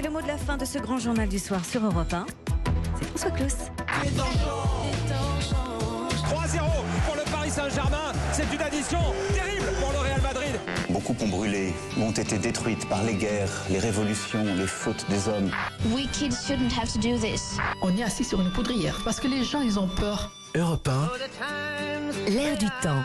Et le mot de la fin de ce grand journal du soir sur Europe 1, c'est François Claus. 3-0 pour le Paris Saint-Germain. C'est une addition terrible pour le Real Madrid. Beaucoup ont brûlé, ont été détruites par les guerres, les révolutions, les fautes des hommes. We kids shouldn't have to do this. On est assis sur une poudrière parce que les gens, ils ont peur. Europe 1, L'air du temps.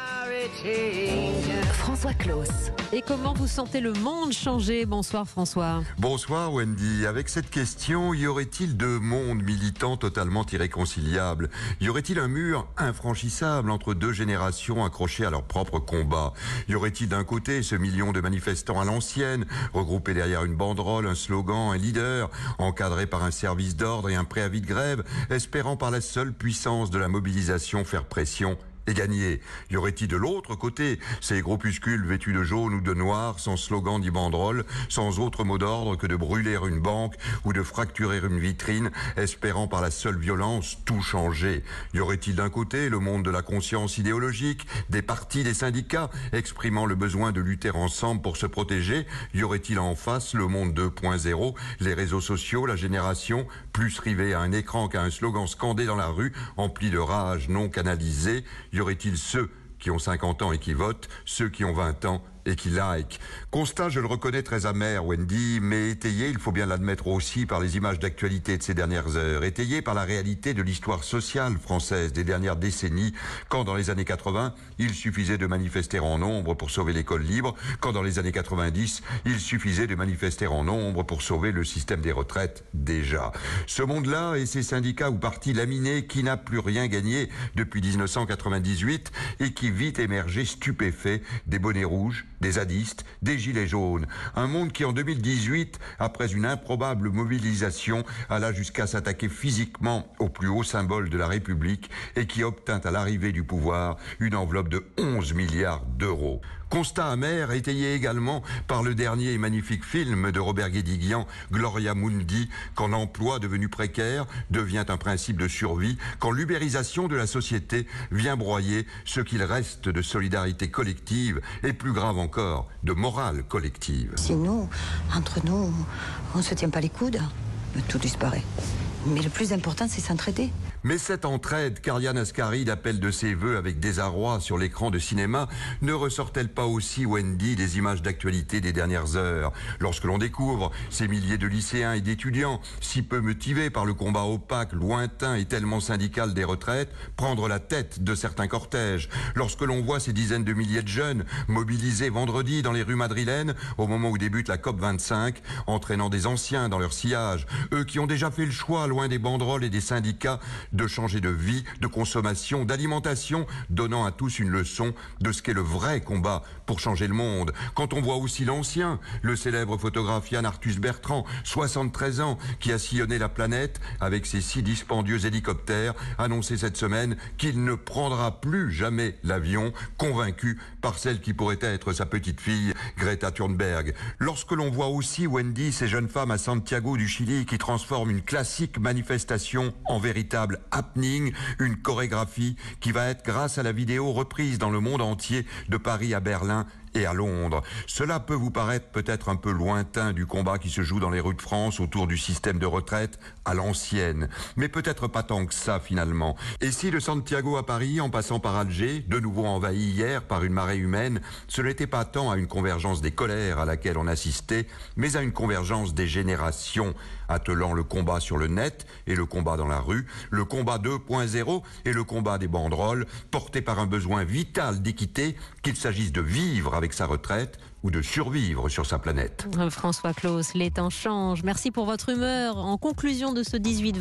François Claus. Et comment vous sentez le monde changer Bonsoir François. Bonsoir Wendy. Avec cette question, y aurait-il deux mondes militants totalement irréconciliables Y aurait-il un mur infranchissable entre deux générations accrochées à leur propre combat Y aurait-il d'un côté ce million de manifestants à l'ancienne, regroupés derrière une banderole, un slogan, un leader, encadrés par un service d'ordre et un préavis de grève, espérant par la seule puissance de la mobilisation faire pression et gagner. Y aurait-il de l'autre côté ces groupuscules vêtus de jaune ou de noir, sans slogan ni banderole, sans autre mot d'ordre que de brûler une banque ou de fracturer une vitrine, espérant par la seule violence tout changer Y aurait-il d'un côté le monde de la conscience idéologique, des partis, des syndicats, exprimant le besoin de lutter ensemble pour se protéger Y aurait-il en face le monde 2.0, les réseaux sociaux, la génération, plus rivée à un écran qu'à un slogan scandé dans la rue, empli de rage non canalisée y aurait-il ceux qui ont 50 ans et qui votent, ceux qui ont 20 ans et qui like. Constat, je le reconnais très amer, Wendy, mais étayé, il faut bien l'admettre aussi, par les images d'actualité de ces dernières heures, étayé par la réalité de l'histoire sociale française des dernières décennies, quand dans les années 80, il suffisait de manifester en nombre pour sauver l'école libre, quand dans les années 90, il suffisait de manifester en nombre pour sauver le système des retraites déjà. Ce monde-là et ses syndicats ou partis laminés qui n'a plus rien gagné depuis 1998 et qui vite émergé stupéfait des bonnets rouges, des zadistes, des gilets jaunes. Un monde qui en 2018, après une improbable mobilisation, alla jusqu'à s'attaquer physiquement au plus haut symbole de la République et qui obtint à l'arrivée du pouvoir une enveloppe de 11 milliards Constat amer étayé également par le dernier et magnifique film de Robert Guédiguian, Gloria Mundi, quand l'emploi devenu précaire devient un principe de survie, quand l'ubérisation de la société vient broyer ce qu'il reste de solidarité collective et plus grave encore, de morale collective. Si nous, entre nous, on ne se tient pas les coudes, tout disparaît. Mais le plus important, c'est s'entraider. Mais cette entraide qu'Ariane Ascaride appelle de ses voeux avec désarroi sur l'écran de cinéma ne ressort-elle pas aussi, Wendy, des images d'actualité des dernières heures? Lorsque l'on découvre ces milliers de lycéens et d'étudiants, si peu motivés par le combat opaque, lointain et tellement syndical des retraites, prendre la tête de certains cortèges, lorsque l'on voit ces dizaines de milliers de jeunes mobilisés vendredi dans les rues madrilènes au moment où débute la COP 25, entraînant des anciens dans leur sillage, eux qui ont déjà fait le choix, loin des banderoles et des syndicats, de changer de vie, de consommation, d'alimentation, donnant à tous une leçon de ce qu'est le vrai combat pour changer le monde. Quand on voit aussi l'ancien, le célèbre photographe Yann Arthus Bertrand, 73 ans, qui a sillonné la planète avec ses six dispendieux hélicoptères, annoncer cette semaine qu'il ne prendra plus jamais l'avion, convaincu par celle qui pourrait être sa petite fille, Greta Thunberg. Lorsque l'on voit aussi Wendy, ces jeunes femmes à Santiago du Chili qui transforment une classique manifestation en véritable happening, une chorégraphie qui va être grâce à la vidéo reprise dans le monde entier de Paris à Berlin et à Londres. Cela peut vous paraître peut-être un peu lointain du combat qui se joue dans les rues de France autour du système de retraite à l'ancienne, mais peut-être pas tant que ça finalement. Et si de Santiago à Paris, en passant par Alger, de nouveau envahi hier par une marée humaine, ce n'était pas tant à une convergence des colères à laquelle on assistait, mais à une convergence des générations, attelant le combat sur le net et le combat dans la rue, le combat 2.0 et le combat des banderoles, porté par un besoin vital d'équité, qu'il s'agisse de vivre avec sa retraite ou de survivre sur sa planète. François Claus, les temps changent. Merci pour votre humeur. En conclusion de ce 18-20.